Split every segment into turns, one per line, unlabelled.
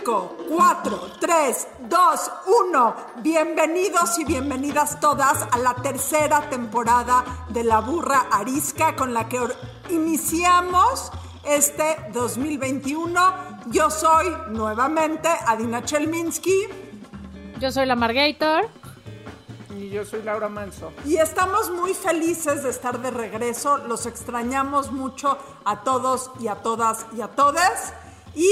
5, 4, 3, 2, 1. Bienvenidos y bienvenidas todas a la tercera temporada de La Burra Arisca con la que iniciamos este 2021. Yo soy nuevamente Adina Chelminsky.
Yo soy la Margator.
Y yo soy Laura Manso.
Y estamos muy felices de estar de regreso. Los extrañamos mucho a todos y a todas y a todes. Y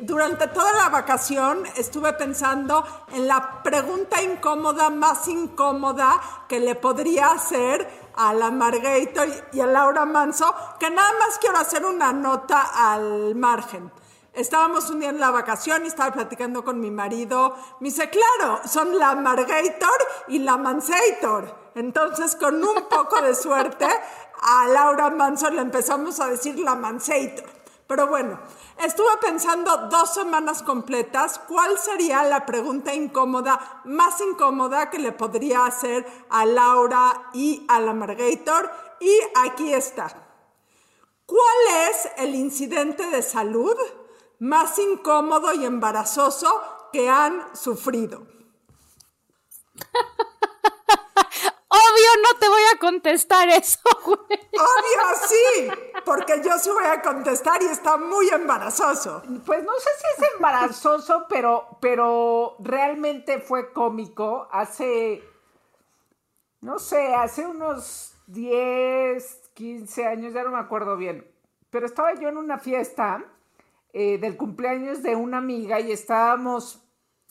durante toda la vacación estuve pensando en la pregunta incómoda, más incómoda que le podría hacer a la Margator y a Laura Manso, que nada más quiero hacer una nota al margen. Estábamos un día en la vacación y estaba platicando con mi marido. Me dice, claro, son la Margator y la Mansator. Entonces, con un poco de suerte, a Laura Manso le empezamos a decir la Mansator. Pero bueno, estuve pensando dos semanas completas cuál sería la pregunta incómoda, más incómoda que le podría hacer a Laura y a la Margator. Y aquí está. ¿Cuál es el incidente de salud más incómodo y embarazoso que han sufrido?
Obvio no te voy a contestar eso, güey.
Obvio sí, porque yo sí voy a contestar y está muy embarazoso.
Pues no sé si es embarazoso, pero, pero realmente fue cómico. Hace, no sé, hace unos 10, 15 años, ya no me acuerdo bien. Pero estaba yo en una fiesta eh, del cumpleaños de una amiga y estábamos,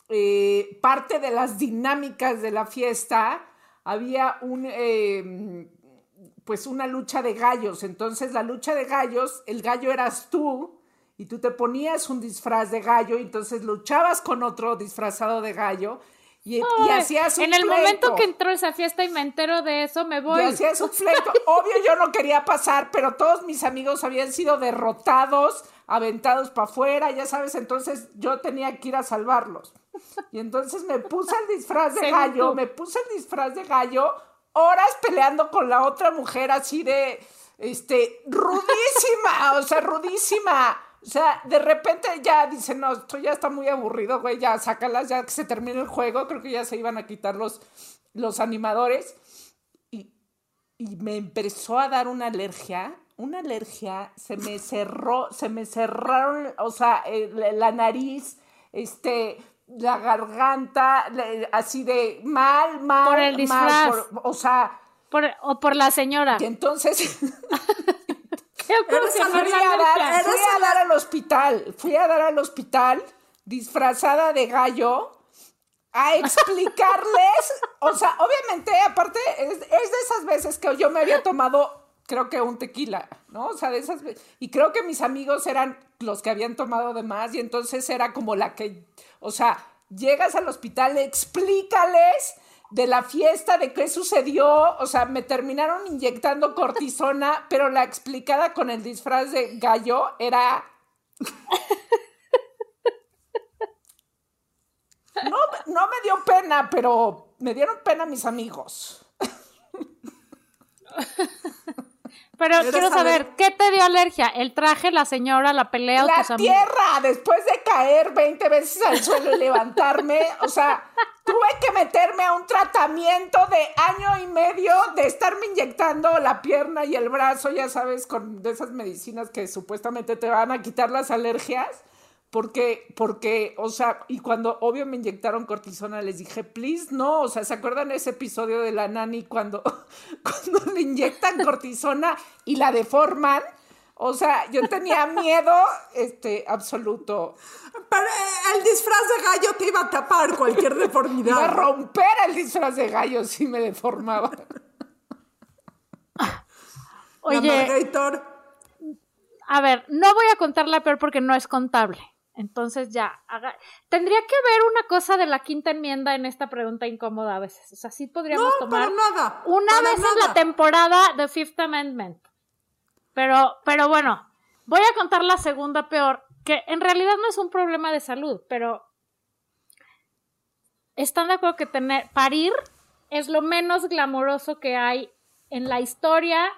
eh, parte de las dinámicas de la fiesta había un, eh, pues una lucha de gallos. Entonces la lucha de gallos, el gallo eras tú y tú te ponías un disfraz de gallo y entonces luchabas con otro disfrazado de gallo. Y, y
Ay,
hacías un
En el
pleito.
momento que entró esa fiesta y me entero de eso, me voy.
Y hacías un pleito. Obvio yo no quería pasar, pero todos mis amigos habían sido derrotados, aventados para afuera, ya sabes, entonces yo tenía que ir a salvarlos. Y entonces me puse el disfraz de gallo, me puse el disfraz de gallo, horas peleando con la otra mujer así de, este, rudísima, o sea, rudísima. O sea, de repente ya dice, no, esto ya está muy aburrido, güey, ya sácalas, ya que se termine el juego, creo que ya se iban a quitar los, los animadores. Y, y me empezó a dar una alergia, una alergia, se me cerró, se me cerraron, o sea, la nariz, este, la garganta, le- así de mal, mal,
Por el
mal,
disfraz.
por- o sea,
Por- o por la señora.
y entonces
¿Qué
fui a dar, fui a dar al hospital, fui a dar al hospital disfrazada de gallo a explicarles, o sea, obviamente, aparte, es, es de esas veces que yo me había tomado, creo que un tequila, ¿no? O sea, de esas veces, y creo que mis amigos eran los que habían tomado de más, y entonces era como la que, o sea, llegas al hospital, explícales de la fiesta, de qué sucedió, o sea, me terminaron inyectando cortisona, pero la explicada con el disfraz de gallo era... No, no me dio pena, pero me dieron pena mis amigos.
Pero quiero saber, ¿qué te dio alergia? ¿El traje, la señora, la pelea o
La
tus amigos?
tierra, después de caer 20 veces al suelo y levantarme, o sea, tuve que meterme a un tratamiento de año y medio de estarme inyectando la pierna y el brazo, ya sabes, con de esas medicinas que supuestamente te van a quitar las alergias. Porque, porque, o sea, y cuando obvio me inyectaron cortisona, les dije, please, no, o sea, ¿se acuerdan ese episodio de la nani cuando, cuando le inyectan cortisona y la deforman? O sea, yo tenía miedo, este, absoluto.
Pero el disfraz de gallo te iba a tapar cualquier
Iba a
deformidad.
romper el disfraz de gallo si me deformaba.
Oye, a ver, no voy a contar la peor porque no es contable. Entonces ya, haga... tendría que haber una cosa de la quinta enmienda en esta pregunta incómoda a veces. O sea, sí podríamos
No,
tomar
para nada.
una
para
vez en la temporada de Fifth Amendment. Pero, pero bueno, voy a contar la segunda peor, que en realidad no es un problema de salud, pero están de acuerdo que tener parir es lo menos glamoroso que hay en la historia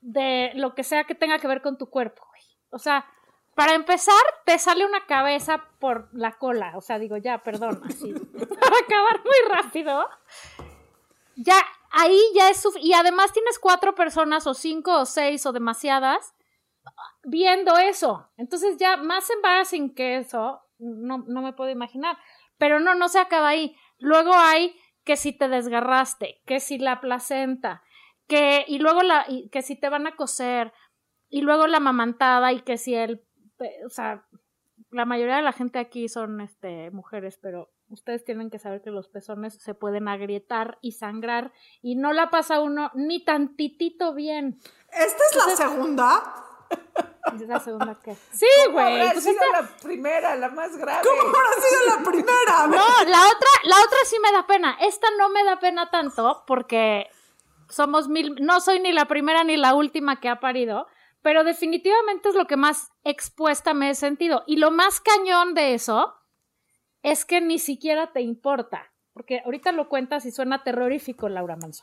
de lo que sea que tenga que ver con tu cuerpo. güey. O sea, para empezar, te sale una cabeza por la cola. O sea, digo, ya, perdón, así. para acabar muy rápido. Ya, ahí ya es suficiente. Y además tienes cuatro personas, o cinco, o seis, o demasiadas, viendo eso. Entonces ya más embarrassing que eso, no, no me puedo imaginar. Pero no, no se acaba ahí. Luego hay que si te desgarraste, que si la placenta, que, y luego la, y que si te van a coser, y luego la mamantada, y que si el, o sea, la mayoría de la gente aquí son, este, mujeres, pero ustedes tienen que saber que los pezones se pueden agrietar y sangrar, y no la pasa uno ni tantitito bien.
Esta es la segunda.
Es la segunda que. Sí,
¿Cómo
güey.
habrá
pues
sido
esta-
la primera, la más grave?
¿Cómo habrá sido la primera?
No, la otra, la otra sí me da pena. Esta no me da pena tanto porque somos mil, no soy ni la primera ni la última que ha parido, pero definitivamente es lo que más expuesta me he sentido. Y lo más cañón de eso es que ni siquiera te importa, porque ahorita lo cuentas y suena terrorífico, Laura Manso.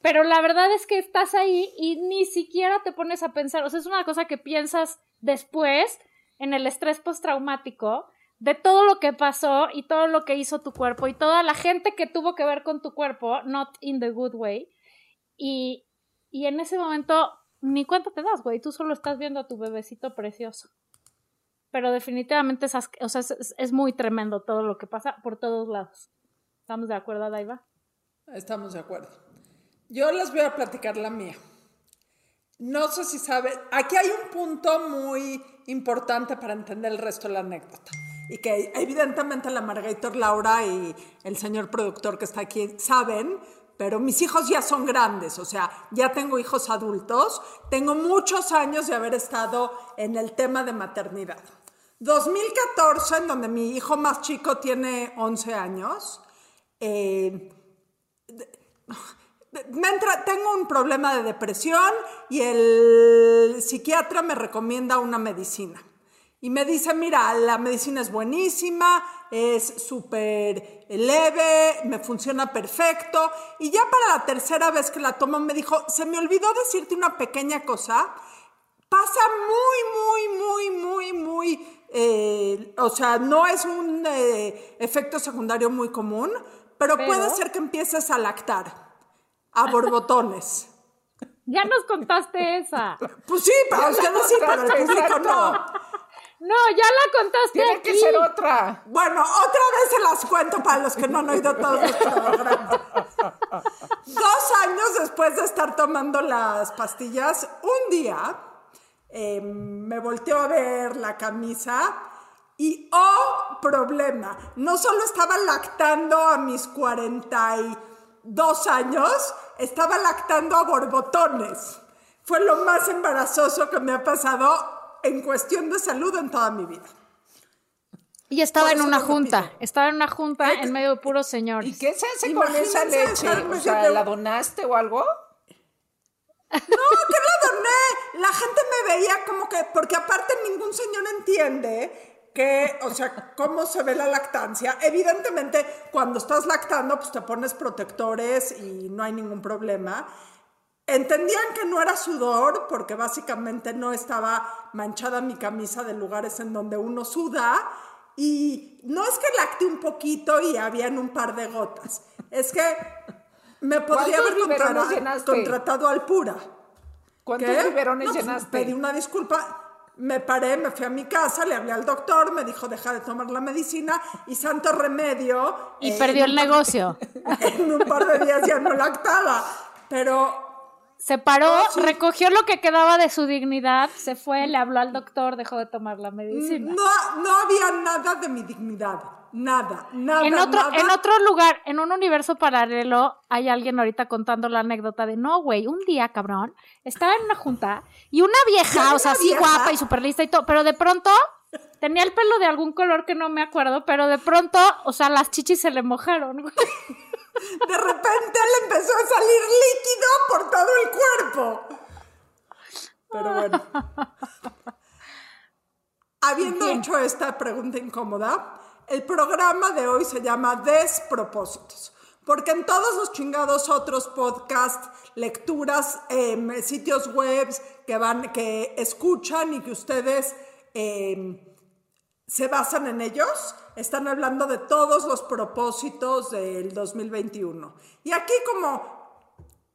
Pero la verdad es que estás ahí y ni siquiera te pones a pensar, o sea, es una cosa que piensas después en el estrés postraumático de todo lo que pasó y todo lo que hizo tu cuerpo y toda la gente que tuvo que ver con tu cuerpo, not in the good way. Y, y en ese momento ni cuenta te das, güey, tú solo estás viendo a tu bebecito precioso. Pero definitivamente es, es muy tremendo todo lo que pasa por todos lados. ¿Estamos de acuerdo, Daiva?
Estamos de acuerdo. Yo les voy a platicar la mía. No sé si saben, aquí hay un punto muy importante para entender el resto de la anécdota. Y que evidentemente la Margator Laura y el señor productor que está aquí saben, pero mis hijos ya son grandes, o sea, ya tengo hijos adultos, tengo muchos años de haber estado en el tema de maternidad. 2014, en donde mi hijo más chico tiene 11 años, eh, tengo un problema de depresión y el psiquiatra me recomienda una medicina. Y me dice, mira, la medicina es buenísima, es súper leve, me funciona perfecto. Y ya para la tercera vez que la tomo me dijo, se me olvidó decirte una pequeña cosa. Pasa muy, muy, muy, muy, muy, eh, o sea, no es un eh, efecto secundario muy común, pero,
Pero-
puede ser que empieces a lactar a borbotones.
Ya nos contaste esa.
Pues sí, para ustedes sí, para el público no.
No, ya la contaste
Tiene
aquí.
que ser otra.
Bueno, otra vez se las cuento para los que no han oído todos los programas. Dos años después de estar tomando las pastillas, un día eh, me volteó a ver la camisa y, oh, problema, no solo estaba lactando a mis 42 años, estaba lactando a borbotones. Fue lo más embarazoso que me ha pasado en cuestión de salud en toda mi vida.
Y estaba en una junta. Estaba en una junta en medio de puros señores.
¿Y qué se hace con esa
Imagínense
leche?
estar
O sea, ¿la donaste o algo?
No, que la doné. La gente me veía como que, porque aparte ningún señor entiende que, o sea, cómo se ve la lactancia. Evidentemente, cuando estás lactando, pues te pones protectores y no hay ningún problema. Entendían que no era sudor, porque básicamente no estaba manchada mi camisa de lugares en donde uno suda. Y no es que lacté un poquito y habían un par de gotas. Es que me podría
¿Cuántos
haber
biberones
contra-
llenaste?
contratado al pura.
¿Cuántos
¿Qué?
biberones
No, pues,
llenaste?
pedí una disculpa. Me paré, me fui a mi casa, le hablé al doctor, me dijo deja de tomar la medicina y santo remedio.
Y
eh,
perdió el negocio.
En un par de días ya no lactaba. Pero
Se paró,
Oh, sí.
recogió lo que quedaba de su dignidad, se fue, le habló al doctor, dejó de tomar la medicina.
no, no había nada de mi dignidad. Nada, nada.
En otro,
nada.
en otro lugar, en un universo paralelo, hay alguien ahorita contando la anécdota de no, güey, un día, cabrón, estaba en una junta y una vieja,
¿Ya
o sea,
una
sí
vieja?
guapa y súper lista y todo, pero de pronto Tenía el pelo de algún color que no me acuerdo, pero de pronto, o sea, las chichis se le mojaron. güey.
De repente le empezó a salir líquido por todo el cuerpo. Pero bueno. Habiendo hecho esta pregunta incómoda, el programa de hoy se llama Despropósitos. Porque en todos los chingados otros podcasts, lecturas, em, sitios web que van, que escuchan y que ustedes em, se basan en ellos, están hablando de todos los propósitos del 2021. Y aquí como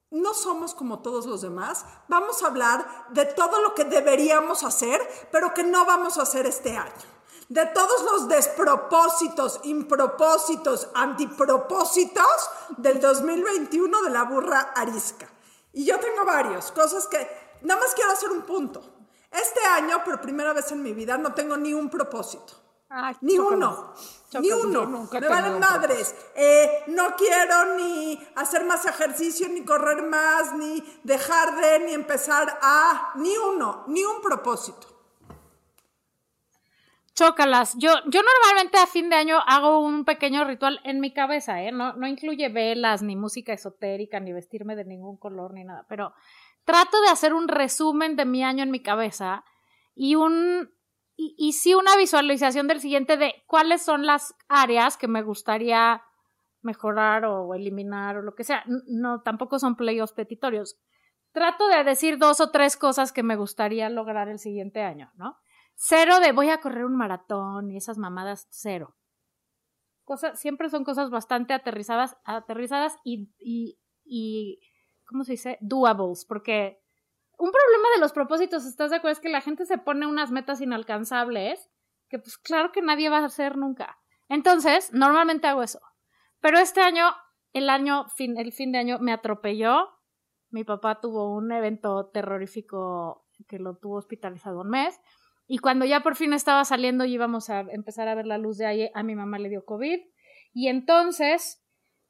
no somos como todos los demás, vamos a hablar de todo lo que deberíamos hacer, pero que no vamos a hacer este año. De todos los despropósitos, impropósitos, antipropósitos del 2021 de la burra arisca. Y yo tengo varios, cosas que nada más quiero hacer un punto. Este año, por primera vez en mi vida, no tengo ni un propósito. Ni uno. Ni uno.
nunca
Me valen madres. Eh, no quiero ni hacer más ejercicio, ni correr más, ni dejar de, ni empezar a. Ni uno. Ni un propósito.
Chócalas. Yo, yo normalmente a fin de año hago un pequeño ritual en mi cabeza, ¿eh? No, no incluye velas, ni música esotérica, ni vestirme de ningún color, ni nada. Pero trato de hacer un resumen de mi año en mi cabeza y un. Y, sí una visualización del siguiente de cuáles son las áreas que me gustaría mejorar o eliminar o lo que sea. No, tampoco son playos petitorios. Trato de decir dos o tres cosas que me gustaría lograr el siguiente año, ¿no? Cero de voy a correr un maratón y esas mamadas, cero. Cosas, siempre son cosas bastante aterrizadas, aterrizadas y, ¿cómo se dice? Doables, porque un problema de los propósitos, ¿estás de acuerdo? Es que la gente se pone unas metas inalcanzables que pues claro que nadie va a hacer nunca. Entonces, normalmente hago eso. Pero este año, el año, fin, el fin de año me atropelló. Mi papá tuvo un evento terrorífico que lo tuvo hospitalizado un mes. Y cuando ya por fin estaba saliendo y íbamos a empezar a ver la luz de ahí, a mi mamá le dio COVID. Y entonces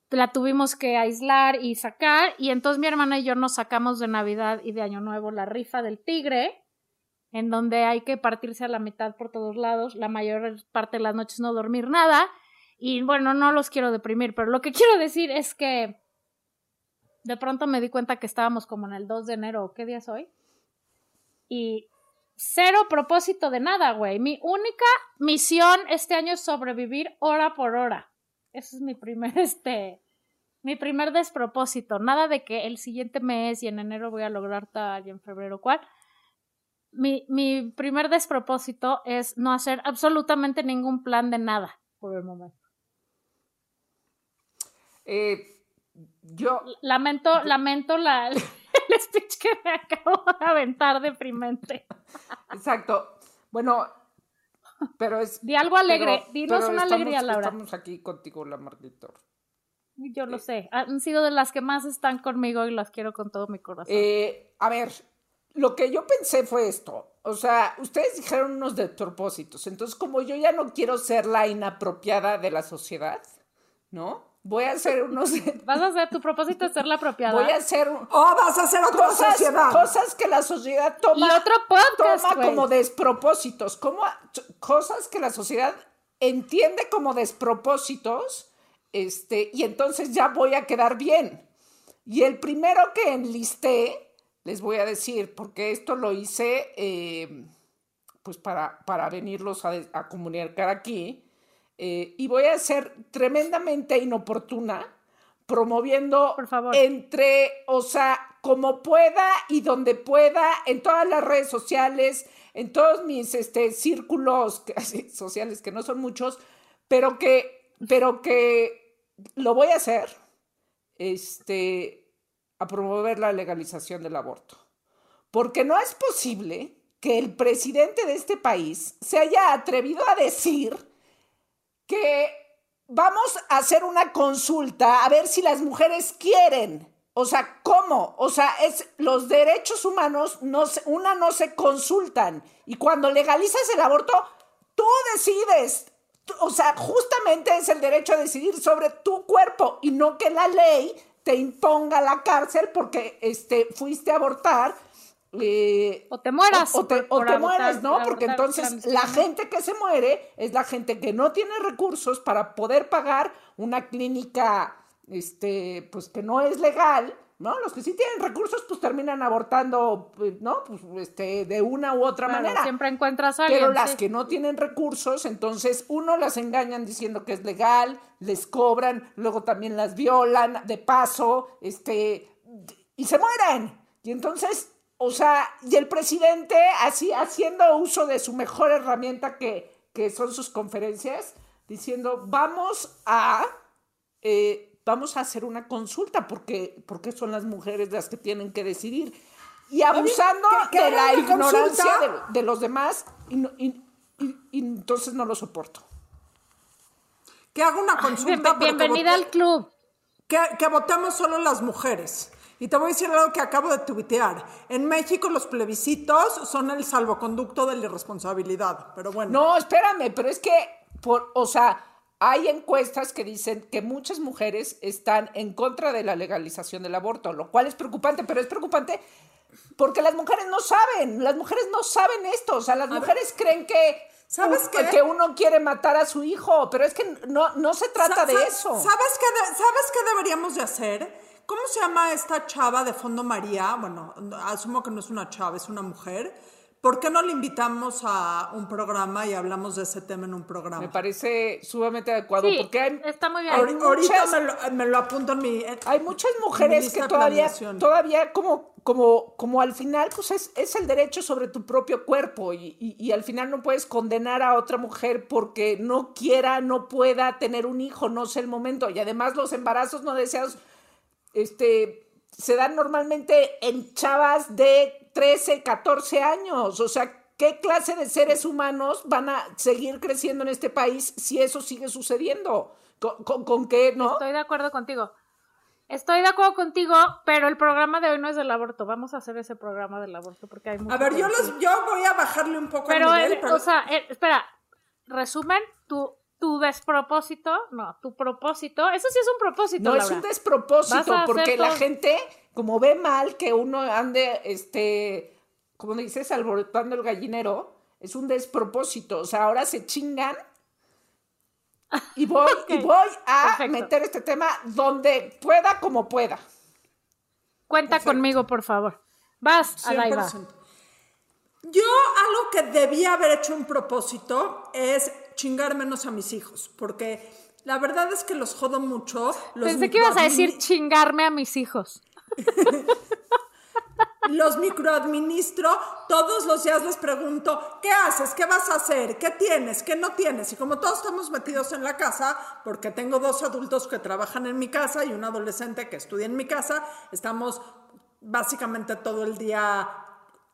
la tuvimos que aislar y sacar. Y entonces mi hermana y yo nos sacamos de Navidad y de Año Nuevo la rifa del tigre, en donde hay que partirse a la mitad por todos lados, la mayor parte de las noches no dormir nada. Y bueno, no los quiero deprimir, pero lo que quiero decir es que de pronto me di cuenta que estábamos como en el 2 de enero, ¿qué día es hoy? Y cero propósito de nada, güey. Mi única misión este año es sobrevivir hora por hora. Ese es mi primer, este, mi primer despropósito. Nada de que el siguiente mes y en enero voy a lograr tal y en febrero cual. Mi, mi primer despropósito es no hacer absolutamente ningún plan de nada por el momento.
Eh, yo,
Lamento, lamento la, el speech que me acabo de aventar deprimente.
exacto. Bueno, pero es.
Di algo alegre,
pero-
dinos
pero
una
estamos-
alegría, Laura.
Estamos aquí contigo, la Marquitor.
Yo lo sé, han sido de las que más están conmigo y las quiero con todo mi corazón.
Eh, a ver, lo que yo pensé fue esto. O sea, ustedes dijeron unos de propósitos. Entonces, como yo ya no quiero ser la inapropiada de la sociedad, ¿no? Voy a hacer unos.
Vas a hacer tu propósito de ser la apropiada.
voy a hacer un-
O vas a hacer otra
cosas,
sociedad.
cosas que la sociedad toma.
Y otro podcast,
toma como despropósitos, como cosas que la sociedad entiende como despropósitos, este, y entonces ya voy a quedar bien. Y el primero que enlisté, les voy a decir, porque esto lo hice eh, pues para, para venirlos a, a comunicar aquí, eh, y voy a ser tremendamente inoportuna promoviendo
Por favor.
entre, o sea, como pueda y donde pueda, en todas las redes sociales, en todos mis este, círculos sociales, que no son muchos, pero que, pero que lo voy a hacer, este, a promover la legalización del aborto. Porque no es posible que el presidente de este país se haya atrevido a decir que vamos a hacer una consulta a ver si las mujeres quieren. O sea, ¿cómo? O sea, es los derechos humanos no se, una no se consultan y cuando legalizas el aborto tú decides. O sea, justamente es el derecho a decidir sobre tu cuerpo y no que la ley te imponga la cárcel porque este fuiste a abortar eh,
O te mueras
O, o te, o te ¿no?
por
Porque entonces la gente que se muere es la gente que no tiene recursos para poder pagar una clínica, este, pues que no es legal, ¿no? Los que sí tienen recursos, pues terminan abortando, pues, ¿no? Pues, este, de una u otra
Claro,
manera.
Siempre encuentras a alguien.
Pero las
sí.
que no tienen recursos, entonces uno las engañan diciendo que es legal, les cobran, luego también las violan de paso, este, y se mueren. Y entonces, o sea, y el presidente así haciendo uso de su mejor herramienta que, que son sus conferencias, diciendo, vamos a, eh, vamos a hacer una consulta porque, porque son las mujeres las que tienen que decidir. Y abusando
que- que
de la ignorancia de, de los demás, y, no- y- y- y entonces no lo soporto.
Que haga una consulta. que
bienvenida al club.
Que, que votemos solo las mujeres. Y te voy a decir algo que acabo de tuitear. En México los plebiscitos son el salvoconducto de la irresponsabilidad. Pero bueno.
No, espérame, pero es que, por, o sea, hay encuestas que dicen que muchas mujeres están en contra de la legalización del aborto, lo cual es preocupante, pero es preocupante porque las mujeres no saben, las mujeres no saben esto, o sea, las mujeres creen que,
¿Sabes qué?
que uno quiere matar a su hijo, pero es que no, no se trata de eso.
¿Sabes qué, de- ¿Sabes qué deberíamos de hacer? ¿Cómo se llama esta chava de Fondo María? Bueno, asumo que no es una chava, es una mujer. ¿Por qué no le invitamos a un programa y hablamos de ese tema en un programa?
Me parece sumamente adecuado
Sí,
porque hay,
está muy bien.
hay
Ahori- Ahorita
muchas-
me lo, me lo apunto en mi... en-
Hay muchas mujeres que todavía, todavía como, como, como al final, pues es, es el derecho sobre tu propio cuerpo y, y- y al final no puedes condenar a otra mujer porque no quiera, no pueda tener un hijo, no sé el momento. Y además los embarazos no deseados, este, se dan normalmente en chavas de 13, 14 años. O sea, ¿qué clase de seres humanos van a seguir creciendo en este país si eso sigue sucediendo? ¿Con, con, con qué, no?
Estoy de acuerdo contigo. Estoy de acuerdo contigo, pero el programa de hoy no es del aborto. Vamos a hacer ese programa del aborto porque hay mucho
A ver, yo, los, yo voy a bajarle un poco
Pero,
el nivel.
el-
pero-
o sea, espera, resumen, tu, tu despropósito, no, tu propósito, eso sí es un propósito,
No, es
Laura.
un
Vas
despropósito, porque la
todo-
gente, como ve mal que uno ande, este, como dices, alborotando el gallinero, es un despropósito. O sea, ahora se chingan. Y voy, y voy a
perfecto.
meter este tema donde pueda, como pueda.
Cuenta conmigo, por favor. Vas, Adaiva.
100%. Yo algo que debía haber hecho un propósito es chingar menos a mis hijos, porque la verdad es que los jodo mucho. Los
Pensé que ibas a decir chingarme a mis hijos.
Los microadministro, todos los días les pregunto, ¿qué haces? ¿Qué vas a hacer? ¿Qué tienes? ¿Qué no tienes? Y como todos estamos metidos en la casa, porque tengo dos adultos que trabajan en mi casa y un adolescente que estudia en mi casa, estamos básicamente todo el día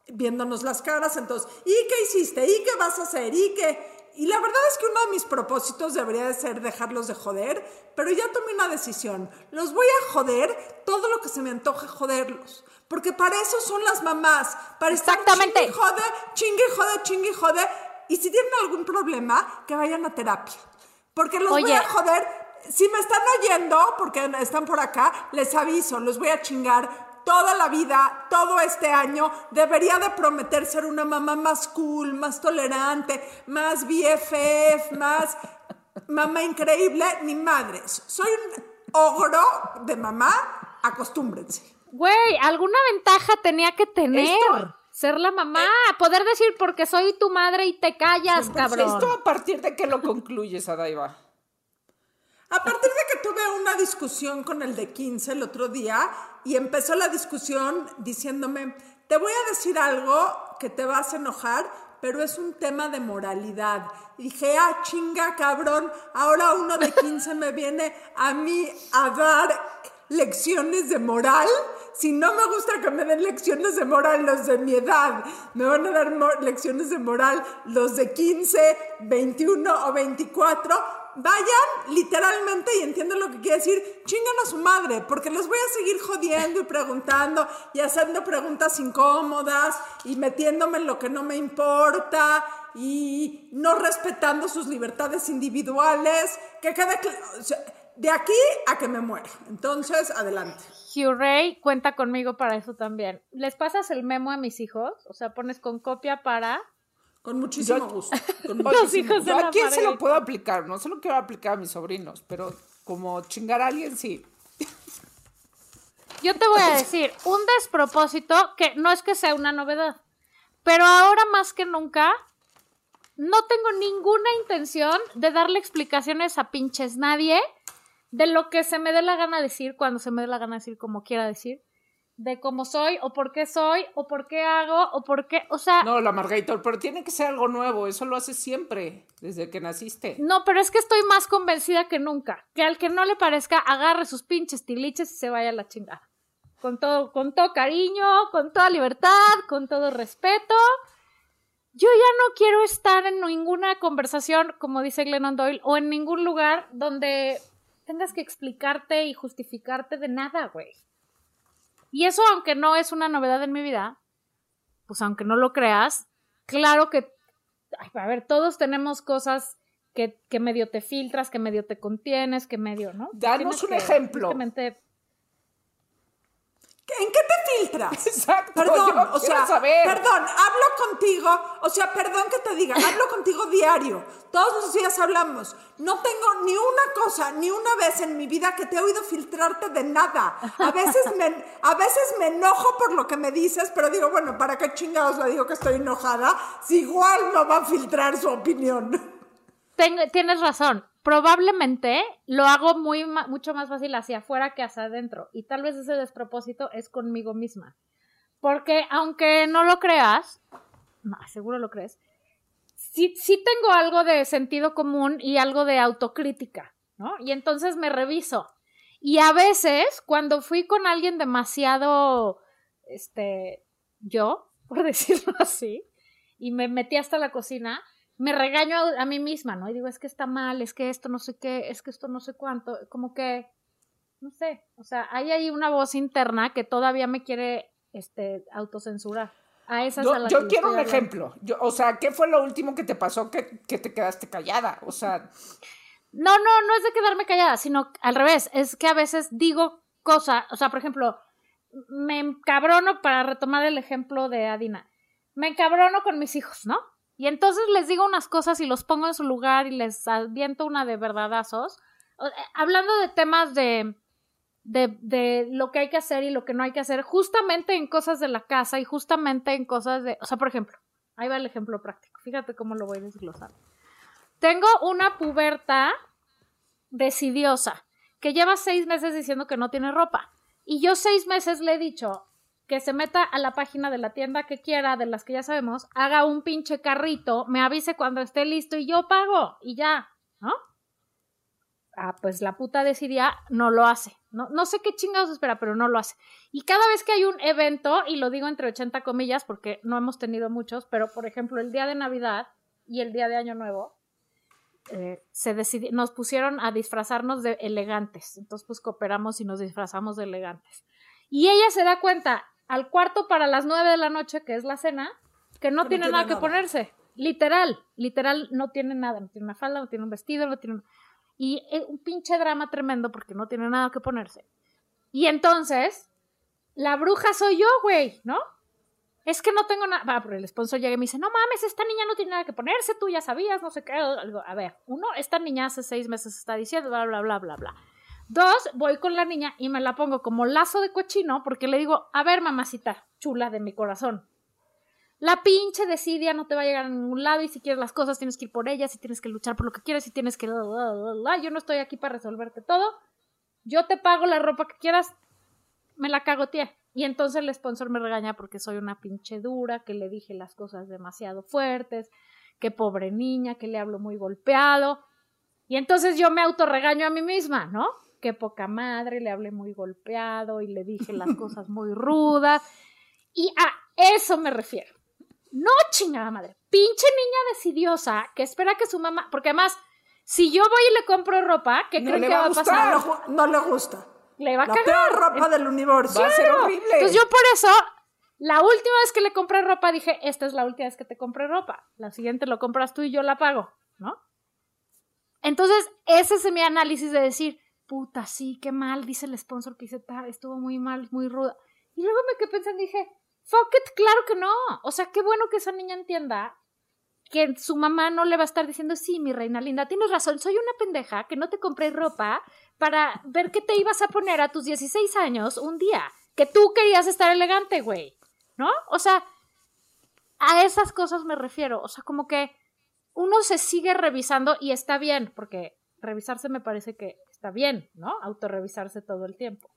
viéndonos las caras, entonces, ¿y qué hiciste? ¿Y qué vas a hacer? ¿Y qué? Y la verdad es que uno de mis propósitos debería de ser dejarlos de joder, pero ya tomé una decisión. Los voy a joder todo lo que se me antoje joderlos. Porque para eso son las mamás. Para estar
Exactamente.
chingue y jode, chingue jode, chingue jode. Y si tienen algún problema, que vayan a terapia. Porque los voy a joder. Si me están oyendo, porque están por acá, les aviso, los voy a chingar toda la vida, todo este año, debería de prometer ser una mamá más cool, más tolerante, más BFF, más mamá increíble, ni madres. Soy un ogro de mamá, acostúmbrense.
Güey, alguna ventaja tenía que tener.
Esto-
Ser la mamá, poder decir porque soy tu madre y te callas, cabrón.
¿Esto a partir de qué lo concluyes, Adaiva?
A partir de que tuve una discusión con el de 15 el otro día y empezó la discusión diciéndome, te voy a decir algo que te vas a enojar, pero es un tema de moralidad. Y dije, ah, chinga, cabrón, ahora uno de 15 me viene a mí a dar lecciones de moral. Si no me gusta que me den lecciones de moral los de mi edad, me van a dar lecciones de moral los de 15, 21 o 24 vayan literalmente y entienden lo que quiere decir, chingan a su madre, porque les voy a seguir jodiendo y preguntando y haciendo preguntas incómodas y metiéndome en lo que no me importa y no respetando sus libertades individuales, que cl- o de aquí a que me muera. Entonces, adelante.
Hugh Ray cuenta conmigo para eso también. ¿Les pasas el memo a mis hijos? O sea, pones con copia para...
Con muchísimo
Yo-
gusto. Con
Los
muchísimo
hijos de
yo
la
a quién se lo puedo aplicar, no se lo quiero aplicar a mis sobrinos, pero como chingar a alguien sí.
Yo te voy a decir, un despropósito que no es que sea una novedad, pero ahora más que nunca no tengo ninguna intención de darle explicaciones a pinches nadie de lo que se me dé la gana decir cuando se me dé la gana decir como quiera decir, de cómo soy o por qué soy o por qué hago o por qué, o sea,
No, la Margator, pero tiene que ser algo nuevo, eso lo haces siempre, desde que naciste.
No, pero es que estoy más convencida que nunca. Que al que no le parezca, agarre sus pinches tiliches y se vaya a la chingada. Con todo, con todo cariño, con toda libertad, con todo respeto. Yo ya no quiero estar en ninguna conversación, como dice Glennon Doyle, o en ningún lugar donde tengas que explicarte y justificarte de nada, güey. Y eso, aunque no es una novedad en mi vida, pues aunque no lo creas, claro que ay, a ver, todos tenemos cosas que, que medio te filtras, que medio te contienes, que medio, ¿no?
Danos
Tienes
un
que,
ejemplo.
tristemente,
¿En qué te filtras?
Exacto,
Perdón,
yo
o
quiero
sea,
saber.
perdón, hablo contigo, o sea, perdón que te diga, hablo contigo diario, todos los días hablamos. No tengo ni una cosa, ni una vez en mi vida que te he oído filtrarte de nada. A veces me, a veces me enojo por lo que me dices, pero digo, bueno, ¿para qué chingados le digo que estoy enojada? Si igual no va a filtrar su opinión.
tengo- tienes razón. Probablemente lo hago muy mucho más fácil hacia afuera que hacia adentro. Y tal vez ese despropósito es conmigo misma. Porque aunque no lo creas, seguro lo crees, sí, sí tengo algo de sentido común y algo de autocrítica, ¿no? Y entonces me reviso. Y a veces, cuando fui con alguien demasiado, este, yo, por decirlo así, y me metí hasta la cocina, me regaño a, a mí misma, ¿no? Y digo, es que está mal, es que esto no sé qué, es que esto no sé cuánto, como que, no sé, o sea, hay ahí una voz interna que todavía me quiere, este, autocensurar. A esa es
Yo,
a
quiero un ejemplo. Yo, o sea, ¿qué fue lo último que te pasó que, que te quedaste callada? O sea,
No, no, no es de quedarme callada, sino al revés, es que a veces digo cosas, o sea, por ejemplo, me encabrono, para retomar el ejemplo de Adina, me encabrono con mis hijos, ¿no? Y entonces les digo unas cosas y los pongo en su lugar y les aviento una de verdadazos, eh, hablando de temas de, de, de lo que hay que hacer y lo que no hay que hacer, justamente en cosas de la casa y justamente en cosas de, o sea, por ejemplo, ahí va el ejemplo práctico, fíjate cómo lo voy desglosando. Tengo una puberta decidiosa que lleva seis meses diciendo que no tiene ropa. Y yo seis meses le he dicho que se meta a la página de la tienda que quiera, de las que ya sabemos, haga un pinche carrito, me avise cuando esté listo y yo pago y ya, ¿no? Ah, pues la puta decidía, no lo hace. No, no sé qué chingados espera, pero no lo hace. Y cada vez que hay un evento, y lo digo entre 80 comillas porque no hemos tenido muchos, pero por ejemplo el día de Navidad y el día de Año Nuevo, eh, se decidi- nos pusieron a disfrazarnos de elegantes. Entonces, pues cooperamos y nos disfrazamos de elegantes. Y ella se da cuenta al cuarto para las nueve de la noche, que es la cena, que no
no
tiene nada que ponerse. Literal, literal, no tiene nada. No tiene una falda, no tiene un vestido, no tiene. Y es un pinche drama tremendo porque no tiene nada que ponerse. Y entonces, la bruja soy yo, güey, ¿no? Es que no tengo nada. Va, pero el sponsor llega y me dice, no mames, esta niña no tiene nada que ponerse, tú ya sabías, no sé qué. Algo. A ver, uno, esta niña hace seis meses está diciendo, bla, bla, bla, bla, bla. Dos, voy con la niña y me la pongo como lazo de cochino porque le digo, a ver, mamacita, chula de mi corazón. La pinche desidia no te va a llegar a ningún lado y si quieres las cosas tienes que ir por ellas y tienes que luchar por lo que quieres y tienes que... Yo no estoy aquí para resolverte todo. Yo te pago la ropa que quieras, me la cago, tía. Y entonces el sponsor me regaña porque soy una pinche dura, que le dije las cosas demasiado fuertes, que pobre niña, que le hablo muy golpeado. Y entonces yo me autorregaño a mí misma, ¿no? Que poca madre, le hablé muy golpeado y le dije las cosas muy rudas. Y a eso me refiero. No, chingada madre. Pinche niña decidiosa que espera que su mamá. Porque además, si yo voy y le compro ropa, ¿qué
No
creen que
va
va a
gustar.
pasar?
No, le gu- no le gusta.
Le va a
La
cagar.
peor ropa del universo.
Va a ser
Claro.
horrible.
Entonces yo por eso, la última vez que le compré ropa, dije, esta es la última vez que te compré ropa. La siguiente lo compras tú y yo la pago, ¿no? Entonces, ese es mi análisis de decir, puta, sí, qué mal, dice el sponsor que hice tal, estuvo muy mal, muy ruda. Y luego me quedé pensando y dije, fuck it, claro que no. O sea, qué bueno que esa niña entienda que su mamá no le va a estar diciendo, sí, mi reina linda, tienes razón, soy una pendeja que no te compré ropa para ver qué te ibas a poner a tus 16 años un día, que tú querías estar elegante, güey, ¿no? O sea, a esas cosas me refiero, o sea, como que uno se sigue revisando y está bien, porque revisarse me parece que está bien, ¿no? Autorrevisarse todo el tiempo.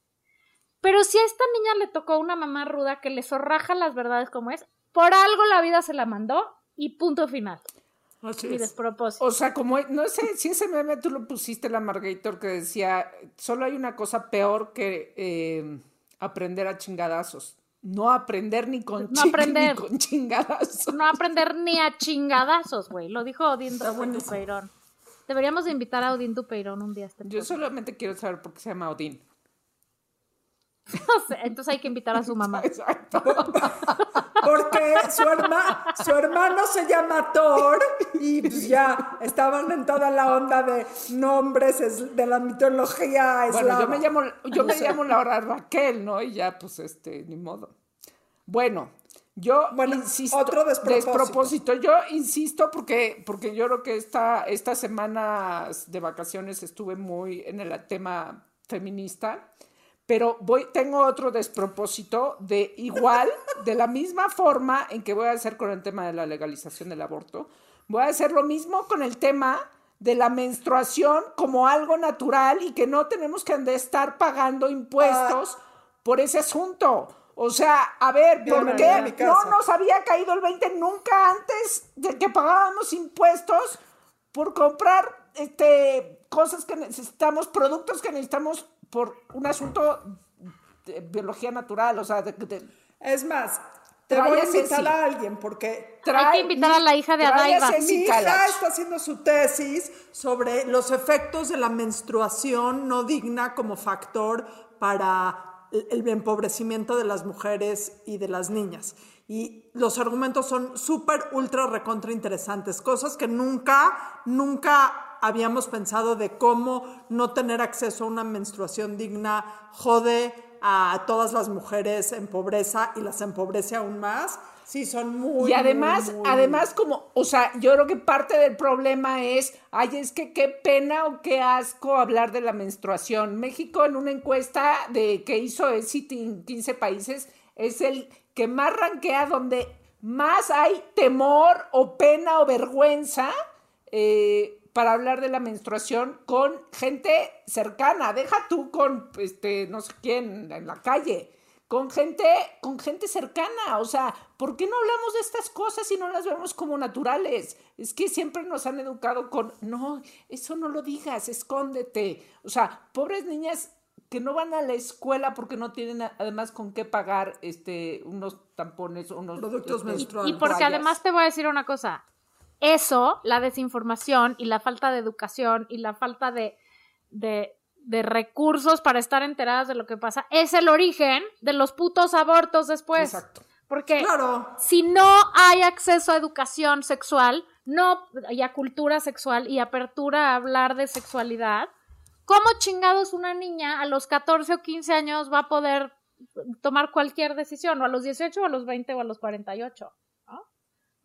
Pero si a esta niña le tocó una mamá ruda que le zorraja las verdades como es, por algo la vida se la mandó y punto final.
Así es.
despropósito.
O sea, como, no sé si ese meme tú lo pusiste, la Margator, que decía, solo hay una cosa peor que eh, aprender a chingadazos. No aprender ni con,
No aprender.
ni con chingadazos.
No aprender ni a chingadazos, güey. Lo dijo Odín. Dupeirón. Deberíamos de invitar a Odín Dupeirón un día este
Yo
podcast.
solamente quiero saber por qué se llama Odín.
No sé, entonces hay que invitar a su mamá.
Exacto.
Porque su, herma- su hermano se llama Thor y pues ya estaban en toda la onda de nombres es- de la mitología
Bueno,
eslava.
yo me llamo, yo me llamo Laura Raquel, ¿no? Y ya, pues, este, ni modo. Bueno, yo
Bueno,
insisto.
otro despropósito.
Yo insisto porque, porque yo creo que esta, estas semanas de vacaciones estuve muy en el tema feminista. Pero voy, tengo otro despropósito de igual, de la misma forma en que voy a hacer con el tema de la legalización del aborto, voy a hacer lo mismo con el tema de la menstruación como algo natural y que no tenemos que andar- estar pagando impuestos por ese asunto. O sea, a ver, ¿por
mi
qué no nos había caído el 20 nunca antes de que pagábamos impuestos por comprar este, cosas que necesitamos, productos que necesitamos por un asunto de biología natural? O sea, de, de-
Es más, te voy a invitar a alguien porque
trae-
Hay que invitar a la hija de
trae a
Adaiva.
Ceci
mi hija está haciendo su tesis sobre los efectos de la menstruación no digna como factor para el empobrecimiento de las mujeres y de las niñas. Y los argumentos son súper, ultra, recontra interesantes, cosas que nunca, nunca habíamos pensado de cómo no tener acceso a una menstruación digna jode a todas las mujeres en pobreza y las empobrece aún más. Sí, son muy...
Y además,
muy, muy-
además como, o sea, yo creo que parte del problema es, ay, es que qué pena o qué asco hablar de la menstruación. México en una encuesta de que hizo el City en 15 países es el que más rankea donde más hay temor o pena o vergüenza eh, para hablar de la menstruación con gente cercana. Deja tú con, este, no sé quién, en la calle con gente, con gente cercana. O sea, ¿por qué no hablamos de estas cosas y no las vemos como naturales? Es que siempre nos han educado con, no, eso no lo digas, escóndete. O sea, pobres niñas que no van a la escuela porque no tienen además con qué pagar este unos tampones, unos
Productos
este,
menstruales.
Y porque además te voy a decir una cosa. Eso, la desinformación y la falta de educación y la falta de, de, de recursos para estar enteradas de lo que pasa, es el origen de los putos abortos después.
Exacto.
Porque
Claro.
si no hay acceso a educación sexual, no, y a cultura sexual y apertura a hablar de sexualidad, ¿cómo chingados una niña a los 14 o 15 años va a poder tomar cualquier decisión? O a los 18 o a los 20 o a los 48.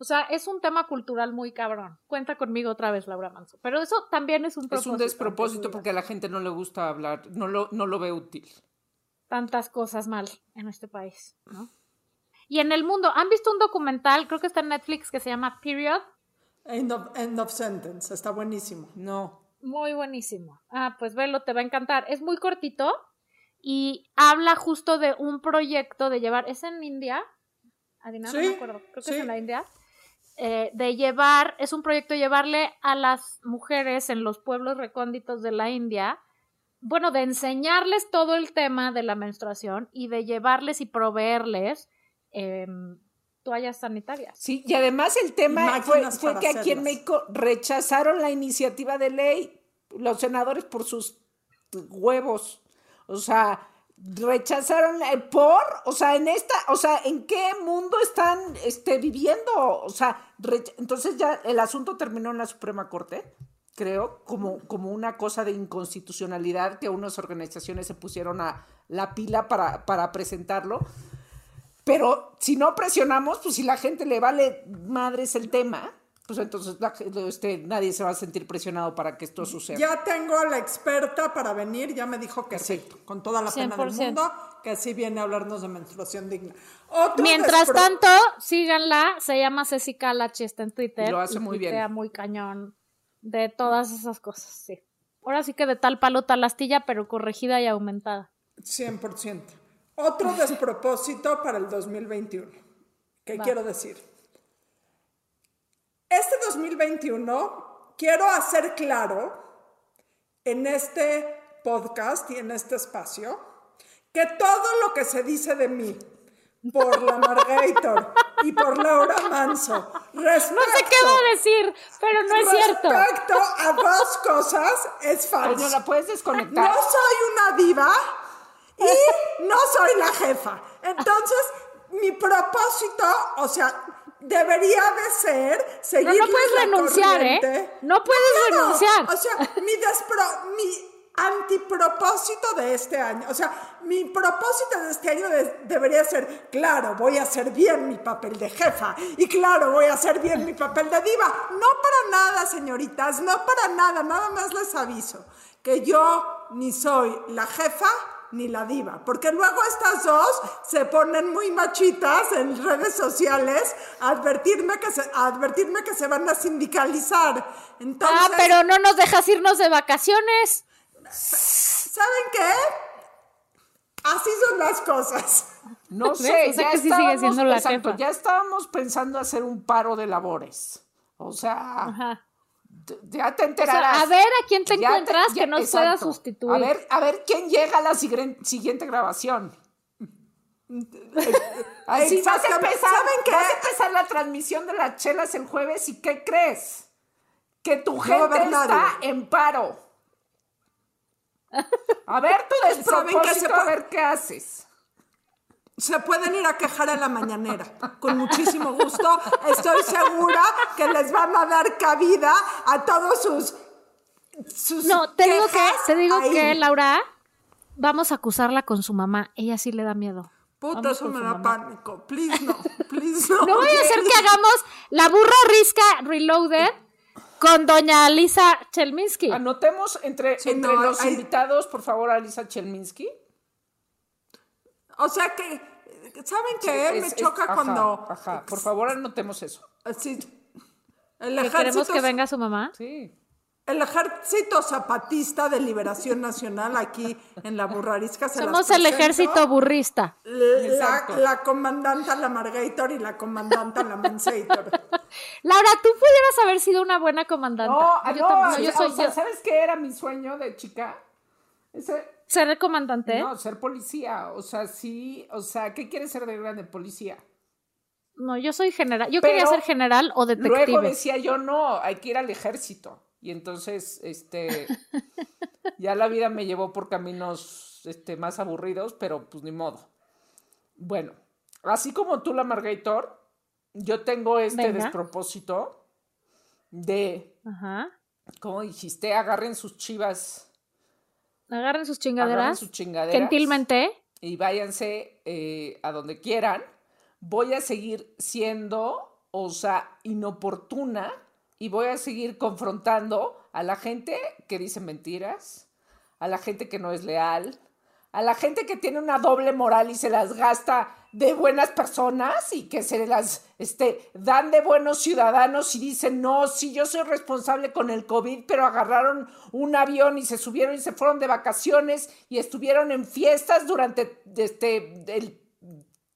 O sea, es un tema cultural muy cabrón. Cuenta conmigo otra vez, Laura Manso. Pero eso también es un
Es
propósito.
un despropósito porque a la gente no le gusta hablar, no lo, no lo ve útil.
tantas cosas mal en este país, ¿no? Y en el mundo, ¿han visto un documental? Creo que está en Netflix que se llama Period.
End of, end of sentence, está buenísimo.
No.
Muy buenísimo. Ah, pues velo, te va a encantar. Es muy cortito y habla justo de un proyecto de llevar. ¿Es en India? Adina, no me acuerdo. Creo que
sí.
es en la India. Eh, de llevar, es un proyecto de llevarle a las mujeres en los pueblos recónditos de la India, bueno, de enseñarles todo el tema de la menstruación y de llevarles y proveerles em, toallas sanitarias.
Sí, y además el tema fue, que aquí en. México rechazaron la iniciativa de ley, los senadores por sus huevos. O sea, rechazaron la- por, o sea, en esta, o sea, ¿en qué mundo están este, viviendo? O sea, entonces ya el asunto terminó en la Suprema Corte, creo, como, como una cosa de inconstitucionalidad que unas organizaciones se pusieron a la pila para, para presentarlo. Pero si no presionamos, pues si la gente le vale madres el tema, pues entonces la- este, nadie se va a sentir presionado para que esto suceda.
Ya tengo a la experta para venir, ya me dijo que sí, con toda la pena del
100%.
mundo, que sí viene a hablarnos de menstruación digna. Otro
Mientras
despro-
tanto, síganla, se llama Ceci Calachi, está en Twitter.
Y lo hace muy bien.
muy cañón de todas esas cosas, sí. Ahora sí que de tal palo tal astilla, pero corregida y aumentada.
100%. Otro despropósito para el 2021. ¿Qué
Va.
quiero decir? Este 2021 quiero hacer claro en este podcast y en este espacio que todo lo que se dice de mí por la Margator y por Laura Manso respecto,
No sé qué va a decir, pero no es cierto.
respecto a dos cosas es falso.
Ay, ¿No la puedes desconectar?
No soy una diva y no soy la jefa. Entonces, mi propósito, o sea, debería de ser seguir
No, no puedes renunciar, ¿eh? No puedes renunciar.
O sea, mi despro, mi antipropósito de este año, o sea, mi propósito de este año de- debería ser, claro, voy a hacer bien mi papel de jefa y claro, voy a hacer bien mi papel de diva. No para nada, señoritas, no para nada, nada más les aviso que yo ni soy la jefa ni la diva, porque luego estas dos se ponen muy machitas en redes sociales a advertirme que se, a advertirme que se van a sindicalizar. Entonces,
Ah, pero no nos dejas irnos de vacaciones.
¿saben qué? Así son las cosas.
No sé,
O sea
ya
que sí sigue
estábamos,
siendo la
exacto,
jefa.
ya estábamos pensando hacer un paro de labores. O sea,
Ajá.
Ya te
O
enterarás.
sea, a ver a quién te
Ya
encuentras
ya-
que nos pueda
exacto.
sustituir.
A ver, a ver quién llega a la siguiente grabación. Así vas a empezar,
¿Saben qué?
vas a empezar la transmisión de las chelas el jueves y ¿qué crees? Que tu gente está
nadie.
en paro. A ver tu
¿Saben qué se
despropósito, a ver qué haces.
Se pueden ir a quejar a la mañanera. Con muchísimo gusto. Estoy segura que les van a dar cabida a todos sus. sus
No, te digo que, te digo
ahí.
que, Laura, vamos a acusarla con su mamá. Ella sí le da miedo.
Puta,
Vamos
eso me da
mamá.
pánico. Please no. Please no.
No voy a hacer que hagamos la burra risca reloaded con doña Lisa Chelminsky.
Anotemos entre,
Sí,
entre
no,
los
hay-
invitados, por favor, a Lisa Chelminsky.
O sea que. ¿Saben qué?
Es-
me
es-
choca
ajá,
cuando.
Ajá, por favor, anotemos eso.
Sí. El
Que queremos
ejército,
que venga su mamá.
Sí.
el ejército zapatista de liberación nacional aquí en la burrarisca. se
Somos el ejército burrista.
La, la comandanta la Margator y la comandanta la Mansator.
Laura, tú pudieras haber sido una buena comandante.
No,
yo,
no,
tam- no,
o
yo
sea,
soy
o sea,
yo.
¿sabes qué era mi sueño de chica? Ese,
¿Ser comandante?
no, ser policía. O sea, sí, o sea, ¿qué quieres ser de grande? Policía.
No, yo soy general. Yo
Pero
quería ser general o detective.
Luego decía yo, no, hay que ir al ejército. Y entonces, este, ya la vida me llevó por caminos, este, más aburridos, pero pues ni modo. Bueno, así como tú, la Margator, yo tengo este
Venga.
despropósito de,
Ajá.
¿cómo dijiste? Agarren sus chivas
Agarren sus
agarren
chingaderas.
sus chingaderas
Gentilmente.
y váyanse eh, a donde quieran. Voy a seguir siendo, o sea, inoportuna y voy a seguir confrontando a la gente que dice mentiras, a la gente que no es leal, a la gente que tiene una doble moral y se las gasta de buenas personas y que se las este, dan de buenos ciudadanos y dicen, no, sí, yo soy responsable con el COVID, pero agarraron un avión y se subieron y se fueron de vacaciones y estuvieron en fiestas durante este, el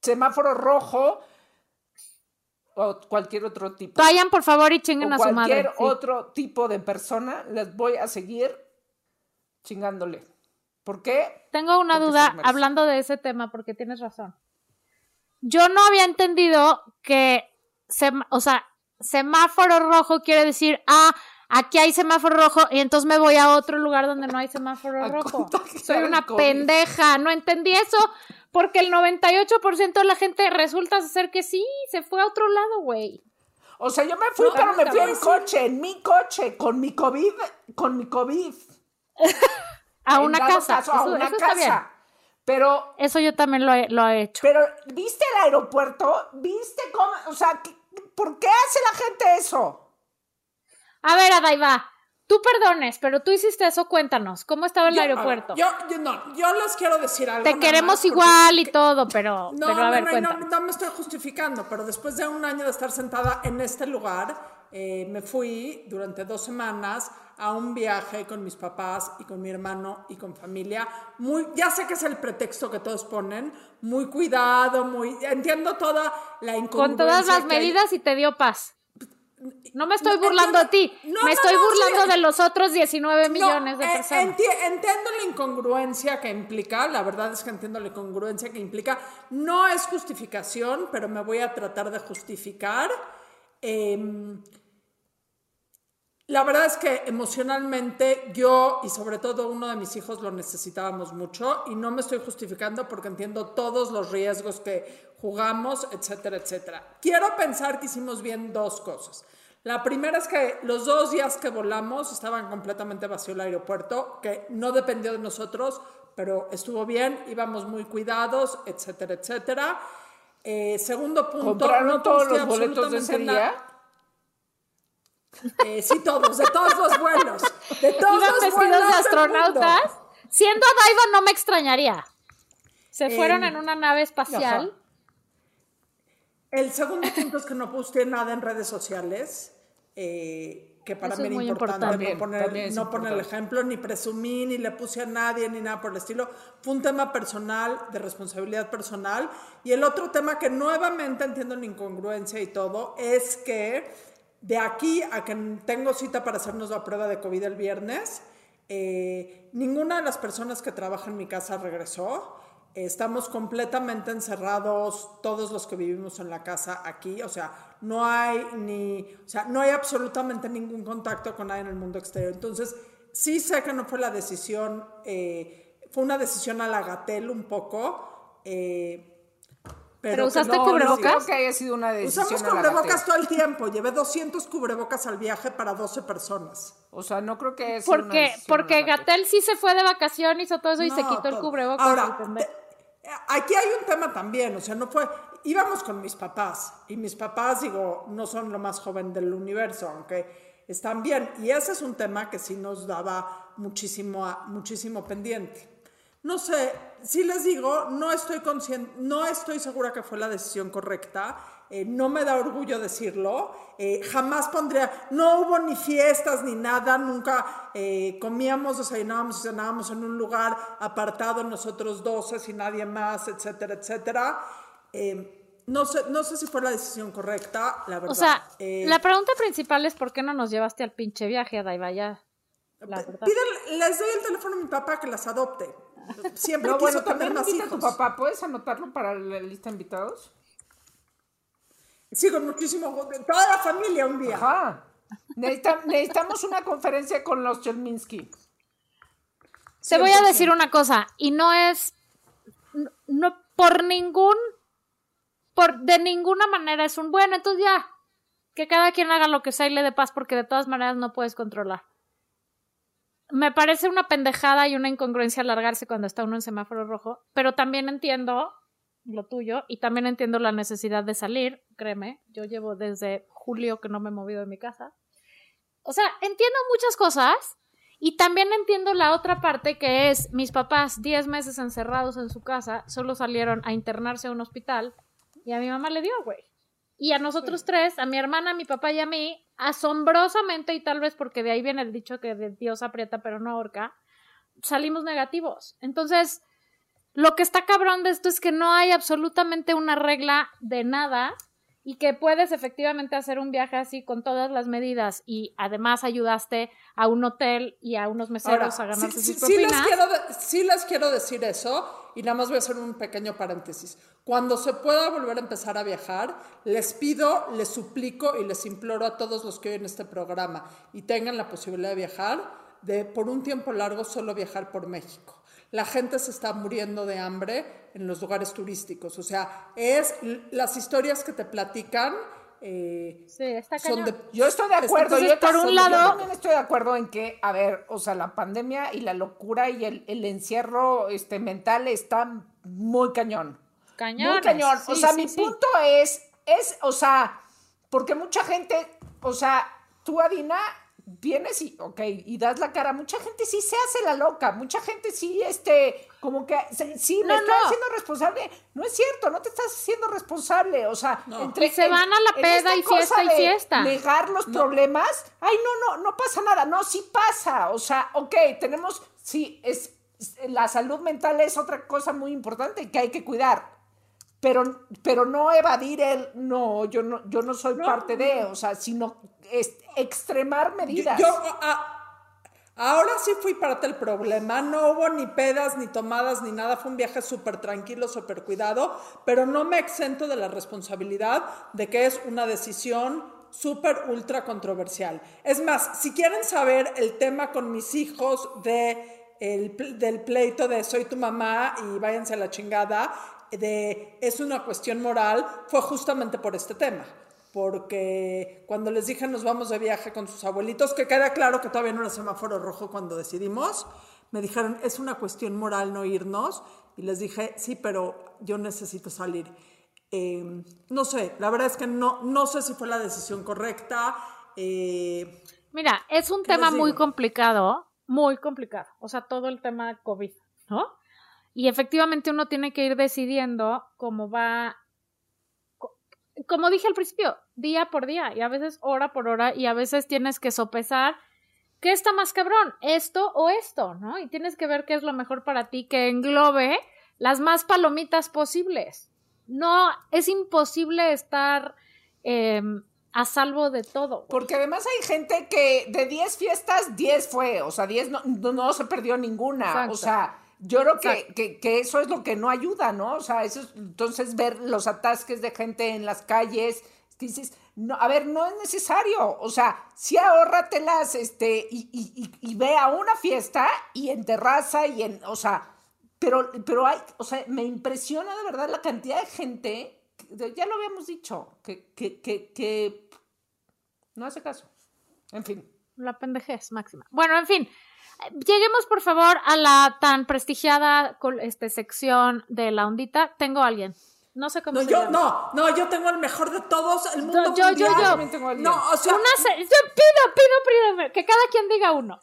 semáforo rojo o cualquier otro tipo
Vayan, por favor, y chinguen a su madre.
cualquier
Sí.
otro tipo de persona, les voy a seguir chingándole. ¿Por qué?
Tengo una
Porque
duda hablando de ese tema, porque tienes razón. Yo no había entendido que, sem- o sea, semáforo rojo quiere decir, ah, aquí hay semáforo rojo y entonces me voy a otro lugar donde no hay semáforo rojo. Soy una pendeja, no entendí eso, porque el 98% de la gente resulta ser que sí, se fue a otro lado, güey.
O sea, yo me fui,
No,
pero me fui en coche, en mi coche, con mi COVID, con mi COVID.
A una casa.
caso, a
eso,
una
eso está bien.
casa. Pero,
Eso yo también lo he, lo he hecho.
pero, ¿viste el aeropuerto? ¿Viste cómo? O sea, ¿qué- ¿por qué hace la gente eso?
A ver, Adaiva, tú perdones, pero tú hiciste eso, cuéntanos. ¿Cómo estaba el
Yo-
aeropuerto?
Yo, yo no, yo les quiero decir algo.
Te queremos igual y todo, pero,
No,
pero a
no,
ver,
no, no me estoy justificando, pero después de un año de estar sentada en este lugar, eh, me fui durante dos semanas a un viaje con mis papás y con mi hermano y con familia. Muy, ya sé que es el pretexto que todos ponen, muy cuidado, muy, entiendo toda la incongruencia.
Con todas las
hay.
medidas y te dio paz. No me estoy burlando de ti,
no,
me
no,
estoy
no,
burlando de los otros 19
No,
millones de
eh,
personas.
enti- entiendo la incongruencia que implica, la verdad es que entiendo la incongruencia que implica. No es justificación, pero me voy a tratar de justificar. Em, la verdad es que emocionalmente yo y sobre todo uno de mis hijos lo necesitábamos mucho y no me estoy justificando porque entiendo todos los riesgos que jugamos, etcétera, etcétera. Quiero pensar que hicimos bien dos cosas. La primera es que los dos días que volamos estaban completamente vacío el aeropuerto, que no dependió de nosotros, pero estuvo bien, íbamos muy cuidados, etcétera, etcétera. Eh, segundo punto,
¿Compraron
no
todos los boletos de ese día?
Eh, sí, todos, de todos los vuelos. De todos
Iban
los
vestidos
vuelos
de astronautas. Siendo Adaiva no me extrañaría. Se fueron
Em,
en una nave espacial.
El segundo punto es que no posteé nada en redes sociales, eh, que para
Eso
mí
es
era importante,
importante.
no, poner, no poner el
importante.
ejemplo, ni presumí, ni le puse a nadie, ni nada por el estilo. Fue un tema personal, de responsabilidad personal. Y el otro tema que nuevamente entiendo la incongruencia y todo, es que de aquí a que tengo cita para hacernos la prueba de COVID el viernes, eh, ninguna de las personas que trabajan en mi casa regresó. Estamos completamente encerrados, todos los que vivimos en la casa aquí, o sea, no hay ni, o sea, no hay absolutamente ningún contacto con nadie en el mundo exterior. Entonces, sí sé que no fue la decisión, eh, fue una decisión a un poco, eh, pero,
¿Pero
que
usaste
no-
cubrebocas?
No creo que haya sido una decisión
Usamos cubrebocas todo el tiempo. Llevé 200 cubrebocas al viaje para 12 personas.
O sea, no creo que una
Porque, porque
Gatel.
Sí se fue de vacación, hizo todo eso y se quitó el cubrebocas.
Ahora, te- aquí hay un tema también, o sea, no fue, íbamos con mis papás y mis papás, digo, no son lo más joven del universo, aunque están bien. Y ese es un tema que sí nos daba muchísimo, muchísimo pendiente. No sé, si les digo, no estoy consciente, no estoy segura que fue la decisión correcta. eh, no me da orgullo decirlo. eh, jamás pondría, no hubo ni fiestas ni nada, nunca eh, comíamos, desayunábamos cenábamos en un lugar apartado, nosotros 12 y nadie más, etcétera, etcétera. Eh, no, sé, no sé si fue la decisión correcta, la verdad.
O sea, la pregunta principal es ¿por qué no nos llevaste al pinche viaje, Adaiva? Ya, la verdad.
pídele- les doy el teléfono a mi papá que las adopte. Siempre
No,
quiso
bueno,
tener
también
más hijos.
tu papá. ¿Puedes anotarlo para la lista de invitados?
Sí, con muchísimo gusto. Toda la familia un día.
Ajá. Necesita- necesitamos una conferencia con los Chelminsky.
Te voy a decir una cosa, y no es, no, no- por ningún, por, de ninguna manera es un, bueno, entonces ya, que cada quien haga lo que sea y le dé paz, porque de todas maneras no puedes controlar. Me parece una pendejada y una incongruencia alargarse cuando está uno en semáforo rojo, pero también entiendo lo tuyo y también entiendo la necesidad de salir, créeme, yo llevo desde julio que no me he movido de mi casa. O sea, entiendo muchas cosas, y también entiendo la otra parte que es mis papás 10 meses encerrados en su casa, solo salieron a internarse a un hospital y a mi mamá le dio, güey. Y a nosotros tres, a mi hermana, a mi papá y a mí, asombrosamente, y tal vez porque de ahí viene el dicho que de Dios aprieta pero no ahorca, salimos negativos. Entonces, lo que está cabrón de esto es que no hay absolutamente una regla de nada y que puedes efectivamente hacer un viaje así con todas las medidas y además ayudaste a un hotel y a unos meseros
Ahora,
a ganarse
sí,
sus
sí- sí les quiero de- sí les quiero decir eso y nada más voy a hacer un pequeño paréntesis. Cuando se pueda volver a empezar a viajar, les pido, les suplico y les imploro a todos los que oyen este programa y tengan la posibilidad de viajar, de por un tiempo largo solo viajar por México. La gente se está muriendo de hambre en los lugares turísticos. O sea, es las historias que te platican eh,
Sí, está
son
cañón.
de-
Yo estoy de acuerdo.
Entonces,
yo,
por
yo también estoy de acuerdo en que, a ver, o sea, la pandemia y la locura y el, el encierro este, mental están muy cañón. Muy
Cañones,
cañón. o sea,
sí,
mi punto es, es, o sea, porque mucha gente, o sea, tú, Adina, vienes y, ok, y das la cara. Mucha gente sí se hace la loca. Mucha gente sí, este, como que, se- sí, me
No, no.
haciendo responsable. No es cierto, no te estás haciendo responsable. O sea,
Y se van a la peda y fiesta y fiesta.
Negar los problemas. Ay, no, no, no pasa nada. No, sí pasa. O sea, ok, tenemos, sí, es, la salud mental es otra cosa muy importante que hay que cuidar pero, pero no evadir el no, yo no, yo no soy parte de, o sea, sino es, extremar medidas.
yo, a- ahora sí fui parte del problema. No hubo ni pedas, ni tomadas, ni nada. Fue un viaje súper tranquilo, súper cuidado. Pero no me exento de la responsabilidad de que es una decisión súper ultra controversial. Es más, si quieren saber el tema con mis hijos de el del pleito de soy tu mamá y váyanse a la chingada, de es una cuestión moral, fue justamente por este tema porque cuando les dije nos vamos de viaje con sus abuelitos, que queda claro que todavía no era semáforo rojo cuando decidimos, me dijeron, es una cuestión moral no irnos, y les dije, sí, pero yo necesito salir. Eh, no sé, la verdad es que no, no sé si fue la decisión correcta. eh,
Mira, es un
¿Qué
tema muy complicado, muy complicado. O sea, todo el tema COVID, ¿no? Y efectivamente uno tiene que ir decidiendo cómo va, co- como dije al principio, día por día y a veces hora por hora y a veces tienes que sopesar qué está más cabrón, esto o esto, ¿no? Y tienes que ver qué es lo mejor para ti que englobe las más palomitas posibles. No, es imposible estar em, a salvo de todo.
Porque además hay gente que de 10 fiestas, 10 fue, o sea, 10 no, no, no se perdió ninguna.
Exacto.
O sea, yo creo que, que, que eso es lo que no ayuda, ¿no? O sea, eso es, entonces ver los atasques de gente en las calles, dices, no, a ver, no es necesario. O sea, sí ahórratelas, este, y, y, y, y ve a una fiesta y en terraza y en, o sea, pero, pero hay, o sea, me impresiona de verdad la cantidad de gente, que- ya lo habíamos dicho, que, que, que, que no hace caso. En fin.
La pendejez máxima. Bueno, en fin. Lleguemos, por favor, a la tan prestigiada este, sección de la ondita. Tengo a alguien. No sé cómo
no,
se
yo,
llama.
no, no, yo tengo el mejor de todos, el mundo
yo, yo,
mundial.
yo.
También tengo alguien.
No, o sea,
Una se- yo pido, pido, pido, que cada quien diga uno.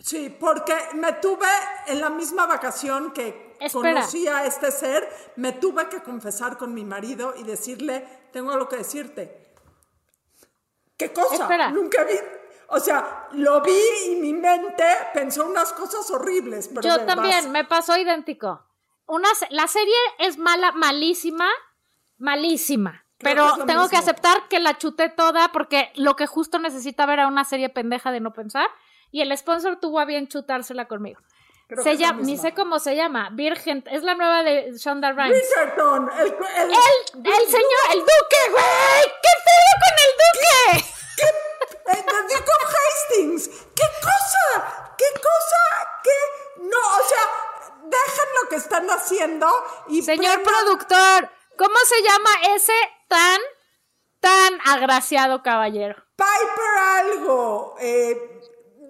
Sí, porque me tuve en la misma vacación que
Espera.
conocí a este ser, me tuve que confesar con mi marido y decirle, tengo algo que decirte. ¿Qué cosa?
Espera.
Nunca vi. O sea, lo vi y mi mente pensó unas cosas horribles. Pero
Yo también,
vas.
me pasó idéntico. Una, la serie es mala, malísima, malísima.
Creo
Pero
que
tengo que aceptar que la chuté toda porque lo que justo necesitaba era una serie pendeja de no pensar y el sponsor tuvo a bien chutársela conmigo.
Creo
se llama, ni sé cómo se llama, Virgen, es la nueva de Shonda Rhimes.
Bridgerton, el, el,
El, el señor, el duque, güey, ¿qué pedo con el duque?
Eh, de Duke of Hastings. ¿Qué cosa? ¿Qué cosa? ¿Qué? No, o sea, dejen lo que están haciendo y
Señor
prendan-
productor, ¿cómo se llama ese tan, tan agraciado caballero?
Piper algo. eh,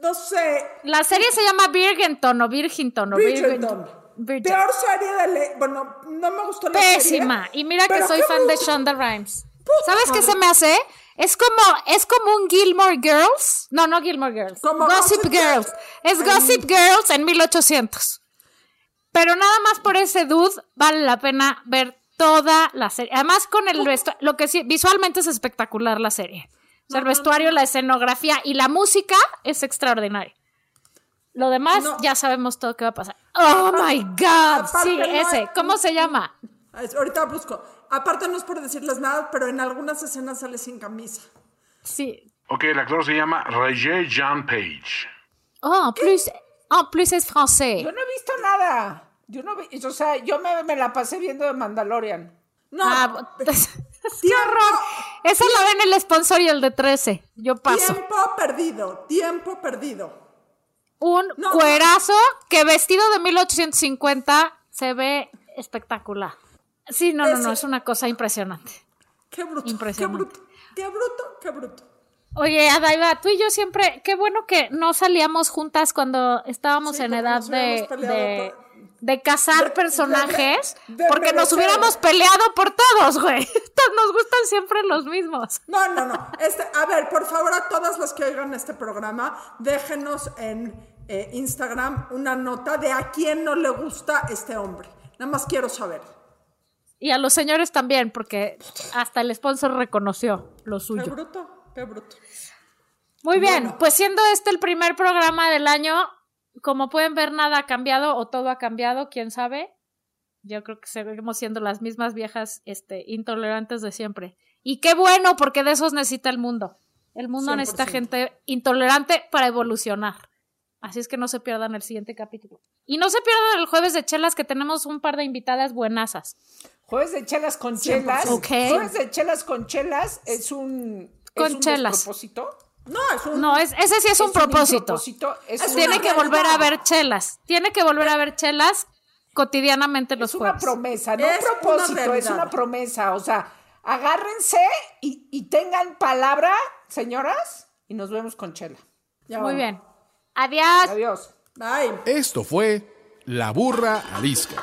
no sé.
La serie se llama Virgenton o Virginton o
Bridgerton.
Virgin-
Peor serie de le- Bueno, no me gustó la
Pésima.
serie.
Y mira que soy fan de. Shonda Rhimes.
Puta
¿Sabes qué se me hace? Es como, es como un Gilmore Girls. No, no Gilmore Girls.
Como
Gossip
Gossip
Girls.
Girl.
Es
Ay.
Gossip Girls en 1800. Pero nada más por ese dude vale la pena ver toda la serie. Además con el vestuario, lo que sí, visualmente es espectacular la serie. O sea, el vestuario, la escenografía y la música es extraordinaria. Lo demás
No.
ya sabemos todo qué va a pasar. Oh my god. Sí, ese. ¿Cómo se llama?
Ahorita busco. Aparte no es por decirles nada, pero en algunas escenas sale sin camisa.
Sí.
Ok, el actor se llama Roger Jean Page.
Oh, en plus, en plus es francés.
Yo no he visto nada. Yo no vi, o sea, yo me, me la pasé viendo de Mandalorian.
No,
Ah, ¡Qué horror! Esa la ven el sponsor y el de 13. Yo paso.
tiempo perdido, tiempo perdido.
Un
No.
cuerazo que vestido de 1850 se ve espectacular. Sí, no, no, no, es una cosa impresionante.
Qué bruto, qué
Impresionante.
bruto. Qué bruto, qué bruto.
Oye, Adaiva, tú y yo siempre, qué bueno que no salíamos juntas cuando estábamos
Sí,
en edad de, de, de cazar
de-
personajes, porque nos hubiéramos peleado por todos, güey. Nos gustan siempre los mismos.
No, no, no. Este, a ver, por favor, a todas las que oigan este programa, déjenos en eh, Instagram una nota de a quién no le gusta este hombre. Nada más quiero saber.
Y a los señores también, porque hasta el sponsor reconoció lo
Qué
suyo.
bruto, qué bruto.
Muy bien,
Bueno.
pues siendo este el primer programa del año, como pueden ver, nada ha cambiado o todo ha cambiado, quién sabe. Yo creo que seguimos siendo las mismas viejas este, intolerantes de siempre. Y qué bueno, porque de esos necesita el mundo. El mundo necesita
100%.
gente intolerante para evolucionar. Así es que no se pierdan el siguiente capítulo. Y no se pierdan el jueves de chelas, que tenemos un par de invitadas buenasas.
Jueves de chelas con
100%.
chelas.
Ok.
Jueves de chelas con chelas es un.
Con
es un
chelas.
despropósito.
No, es un.
No, es, ese sí es, un propósito.
impropósito, es
Tiene que volver a ver chelas. Tiene que volver a ver chelas cotidianamente los
Es una
jueves.
promesa, no
Es
un propósito,
una
es una promesa. O sea, agárrense y, y tengan palabra, señoras, y nos vemos con Chela.
Ya
Muy
vamos.
bien. Adiós.
Adiós.
Bye.
Esto fue La Burra Arisca.